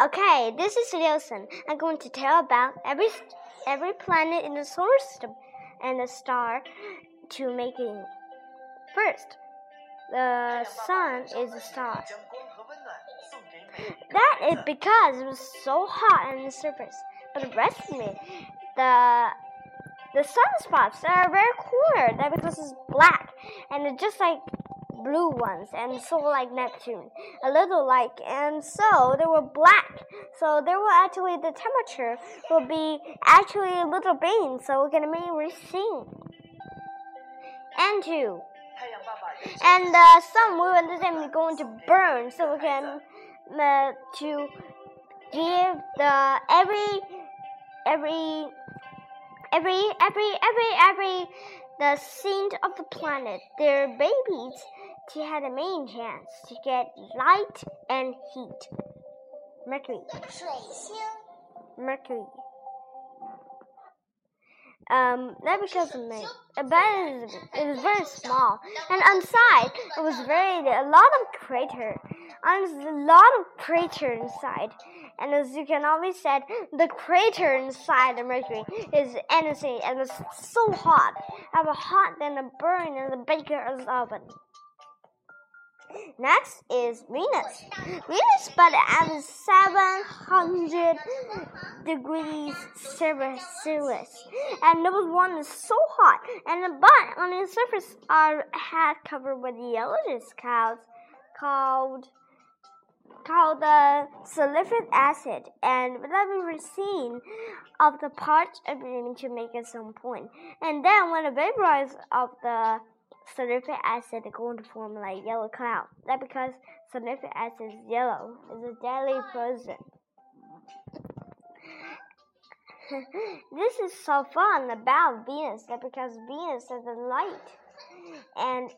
Okay, this is Leoson. I'm going to tell about every every planet in the solar system and the star to make it. First, the sun is a star. That is because it was so hot on the surface. But the rest of it, the the sunspots are very cooler. That because it's black and it's just like blue ones and so like Neptune, a little like, and so they were black. So they will actually the temperature will be actually a little bean, so we can mainly see. And two. And the sun will then going to burn, so we can uh, to give the every every every every every every the scene of the planet their babies to have a main chance to get light and heat. Mercury. Mercury. Um, that because of me. But it was, it was very small, and on side it was very a lot of crater. And a lot of crater inside. And as you can always said, the crater inside the Mercury is anything, and it's so hot, have a hot than a burn in the baker's oven. Next is Venus. Venus, but at 700 degrees Celsius, and number one is so hot, and the but on the surface are had covered with yellowish clouds called called the sulfuric acid, and we were seen of the parts of to make at some point. And then when the vaporize of the sulfuric acid is going to form like yellow cloud. That because sulfuric acid is yellow. It's a deadly poison. this is so fun about Venus. That because Venus is a light, and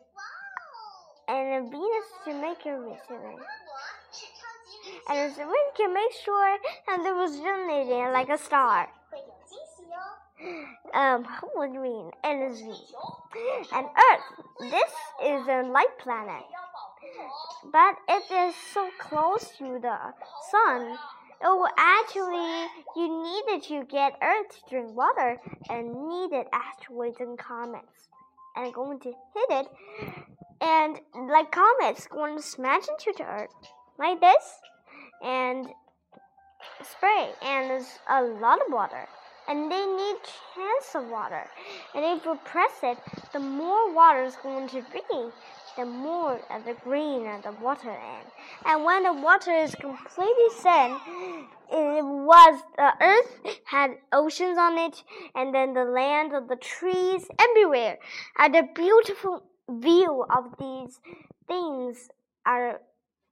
and Venus to make it recently. And we can make sure and it was illuminating like a star um, green energy. And Earth, this is a light planet. But it is so close to the sun, it will actually, you needed to get Earth to drink water and needed asteroids and comets. And going to hit it, and like comets, going to smash into the Earth. Like this, and spray, and there's a lot of water and they need chance of water. And if you press it, the more water is going to be, the more of the green and the water in. And when the water is completely set, it was the earth had oceans on it, and then the land of the trees everywhere. And the beautiful view of these things are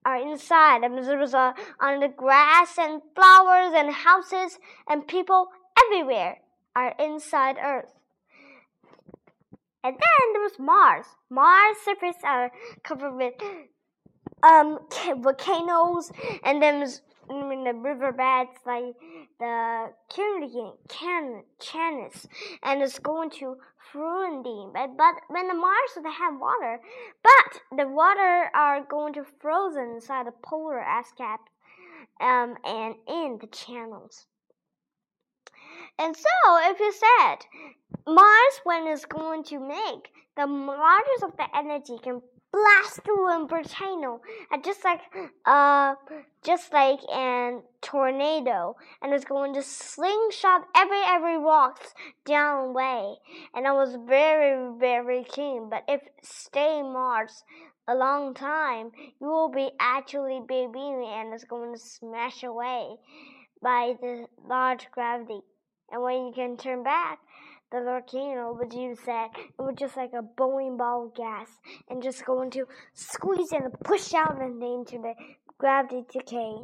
are inside. And there was a, on the grass and flowers and houses and people everywhere are inside Earth. And then there was Mars. Mars surface are covered with um volcanoes, and then in the riverbeds like the can Canis, and it's going to Frundine. But, but when the Mars they have water, but the water are going to frozen inside the polar ice cap, um, and in the channels. And so, if you said Mars, when it's going to make the largest of the energy can blast through a volcano, and just like uh, just like an tornado, and it's going to slingshot every every rocks down way. And I was very very keen. But if stay Mars a long time, you will be actually baby, and it's going to smash away by the large gravity. And when you can turn back, the volcano would use that it would just like a bowling ball of gas and just going to squeeze and push out into the gravity decay.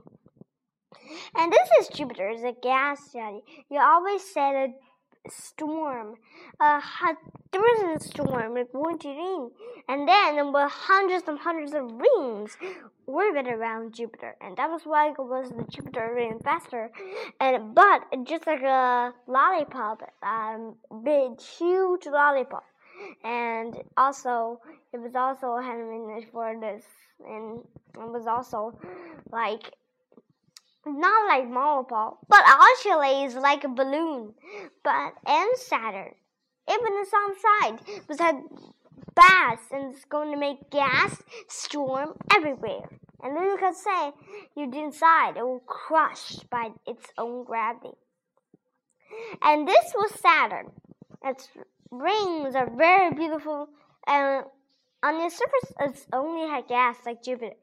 And this is Jupiter, it's a gas giant. You always said a storm. Uh, there was a storm, going to rain, and then there were hundreds and hundreds of rings orbit around Jupiter, and that was why it was the Jupiter ring faster. And but just like a lollipop, um, big huge lollipop, and also it was also had for this, and it was also like not like Ball, but actually it's like a balloon, but and Saturn. Even the sun side was had bass and it's going to make gas storm everywhere. And then you can say you inside, it will crush by its own gravity. And this was Saturn. Its rings are very beautiful, and on the surface, it's only had gas like Jupiter.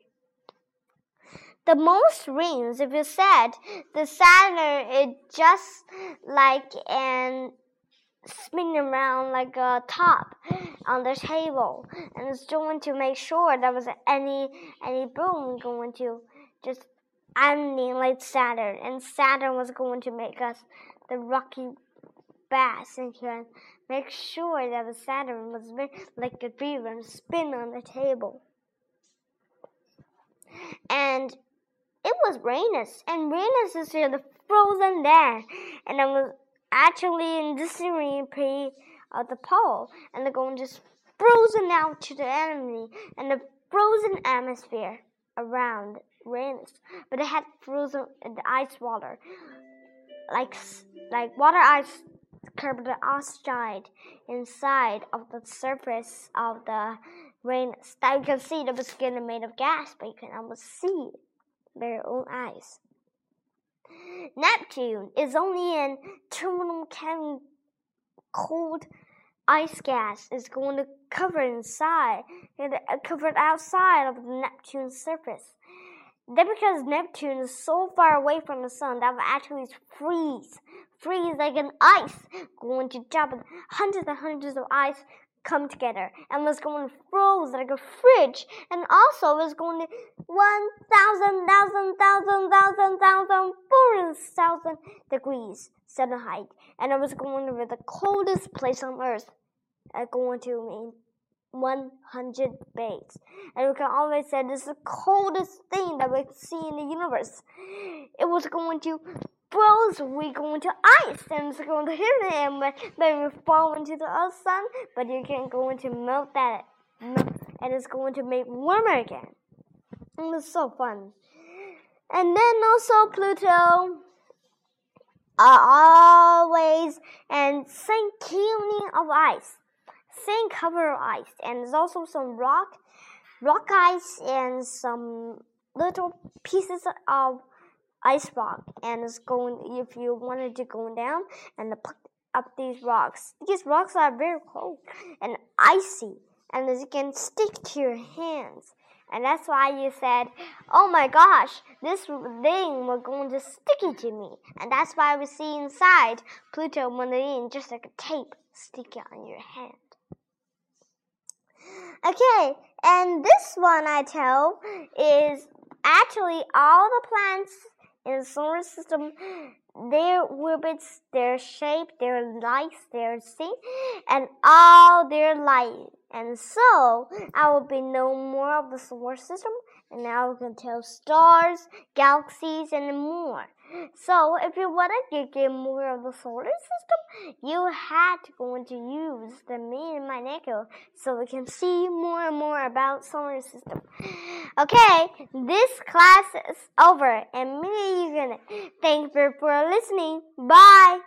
The most rings, if you said the Saturn is just like an spinning around like a top on the table, and it's going to make sure there was any any boom going to just ending like Saturn, and Saturn was going to make us the rocky bass and can make sure that the Saturn was like a beaver and spin on the table. And it was Venus, and Venus is here, the frozen there, and it was actually in this pre of the pole, and they're going just frozen out to the enemy and the frozen atmosphere around Venus, but it had frozen in the ice water, like like water ice carbon dioxide inside of the surface of the Venus. That you can see the skin made of gas, but you can almost see their own eyes. Neptune is only in terminal cold ice gas is going to cover inside and uh, covered outside of the Neptune's surface. Then because Neptune is so far away from the sun that will actually freeze, freeze like an ice, going to drop hundreds and hundreds of ice come together and was going to froze like a fridge and also was going to one thousand thousand thousand thousand thousand four thousand degrees Fahrenheit and it was going to the coldest place on earth going to mean 100 days. And we can always say this is the coldest thing that we see in the universe. It was going to froze, we go into ice, and it's going to hit it, and then we fall into the sun, but you can go into melt that, and it's going to make warmer again. And it's so fun. And then also Pluto are always and same cleaning of ice, same cover of ice, and there's also some rock, rock ice, and some little pieces of ice rock and it's going if you wanted to go down and pick up these rocks. These rocks are very cold and icy and they can stick to your hands. And that's why you said oh my gosh this thing was going to stick to me. And that's why we see inside pluto marine just like a tape sticking on your hand. Okay and this one i tell is actually all the plants in the solar system, their orbits, their shape, their lights, their sea, and all their light. And so I will be know more of the solar system, and now we can tell stars, galaxies, and more. So if you want to get more of the solar system, you had to go into use the main magneto so we can see more and more about solar system. Okay, this class is over, and maybe you're gonna thank you for listening. Bye.